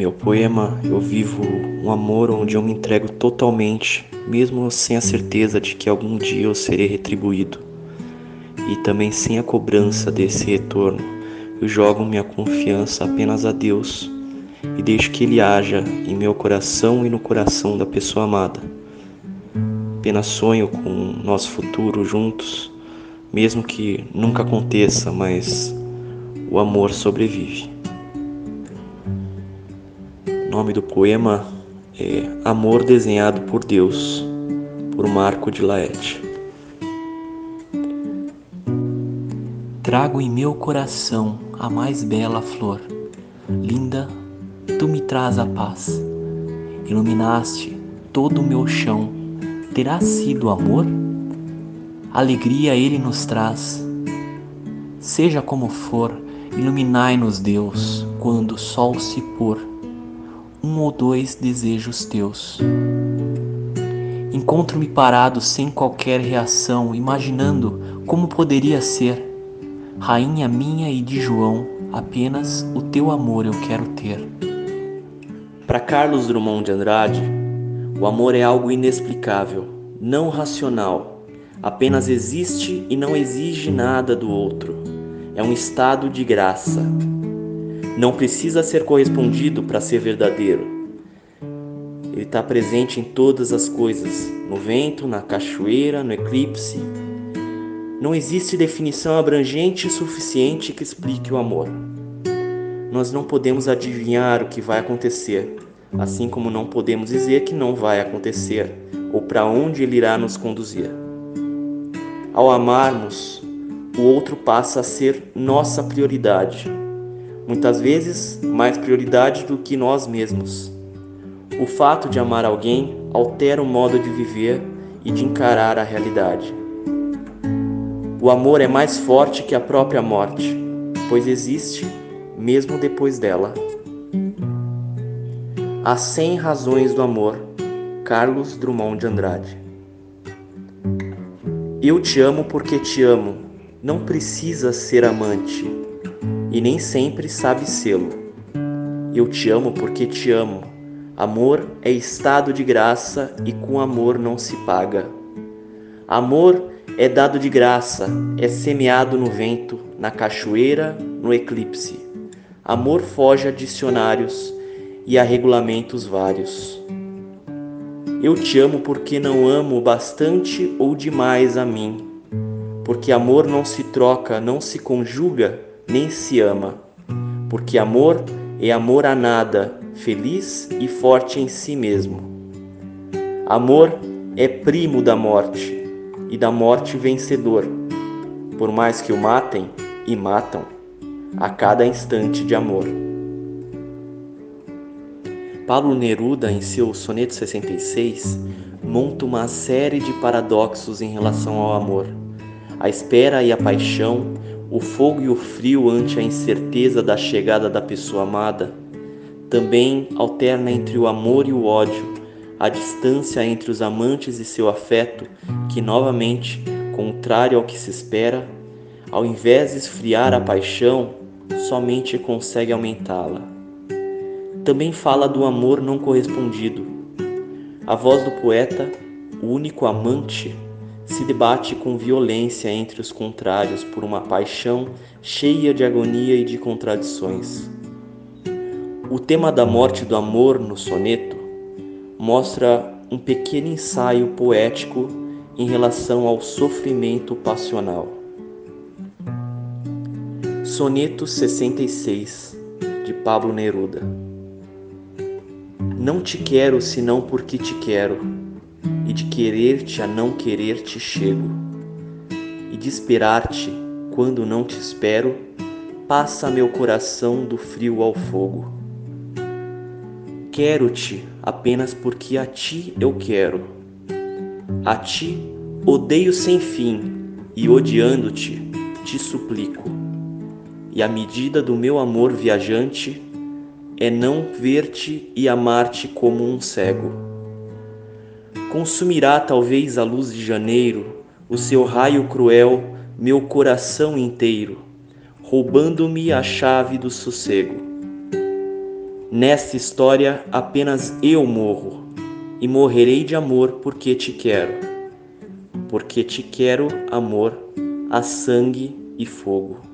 meu poema, eu vivo um amor onde eu me entrego totalmente, mesmo sem a certeza de que algum dia eu serei retribuído. E também sem a cobrança desse retorno, eu jogo minha confiança apenas a Deus e deixo que Ele haja em meu coração e no coração da pessoa amada. Apenas sonho com nosso futuro juntos, mesmo que nunca aconteça, mas o amor sobrevive. Nome do poema é Amor Desenhado por Deus, por Marco de Laet. Trago em meu coração a mais bela flor. Linda, tu me traz a paz. Iluminaste todo o meu chão. Terá sido amor? Alegria ele nos traz. Seja como for, iluminai-nos, Deus, quando o sol se pôr um ou dois desejos teus. Encontro-me parado sem qualquer reação, imaginando como poderia ser. Rainha minha e de João, apenas o teu amor eu quero ter. Para Carlos Drummond de Andrade, o amor é algo inexplicável, não racional, apenas existe e não exige nada do outro. É um estado de graça, não precisa ser correspondido para ser verdadeiro. Ele está presente em todas as coisas, no vento, na cachoeira, no eclipse. Não existe definição abrangente suficiente que explique o amor. Nós não podemos adivinhar o que vai acontecer, assim como não podemos dizer que não vai acontecer ou para onde ele irá nos conduzir. Ao amarmos, o outro passa a ser nossa prioridade muitas vezes mais prioridade do que nós mesmos. O fato de amar alguém altera o modo de viver e de encarar a realidade. O amor é mais forte que a própria morte, pois existe mesmo depois dela. As 100 Razões do Amor, Carlos Drummond de Andrade. Eu te amo porque te amo, não precisa ser amante e nem sempre sabe sê-lo. Eu te amo porque te amo. Amor é estado de graça e com amor não se paga. Amor é dado de graça, é semeado no vento, na cachoeira, no eclipse. Amor foge a dicionários e a regulamentos vários. Eu te amo porque não amo bastante ou demais a mim, porque amor não se troca, não se conjuga nem se ama, porque amor é amor a nada, feliz e forte em si mesmo. Amor é primo da morte e da morte vencedor, por mais que o matem e matam a cada instante de amor. Pablo Neruda, em seu soneto 66, monta uma série de paradoxos em relação ao amor. A espera e a paixão, o fogo e o frio ante a incerteza da chegada da pessoa amada, também alterna entre o amor e o ódio, a distância entre os amantes e seu afeto, que novamente, contrário ao que se espera, ao invés de esfriar a paixão, somente consegue aumentá-la. Também fala do amor não correspondido. A voz do poeta, o único amante, se debate com violência entre os contrários por uma paixão cheia de agonia e de contradições. O tema da morte do amor no soneto mostra um pequeno ensaio poético em relação ao sofrimento passional. Soneto 66 de Pablo Neruda Não te quero senão porque te quero e de querer-te a não querer-te chego, e de esperar-te quando não te espero, passa meu coração do frio ao fogo. Quero-te apenas porque a ti eu quero. A ti odeio sem fim e odiando-te te suplico. E a medida do meu amor viajante é não ver-te e amar-te como um cego consumirá talvez a luz de janeiro, o seu raio cruel, meu coração inteiro, roubando-me a chave do sossego. Nesta história apenas eu morro, e morrerei de amor porque te quero. Porque te quero, amor, a sangue e fogo.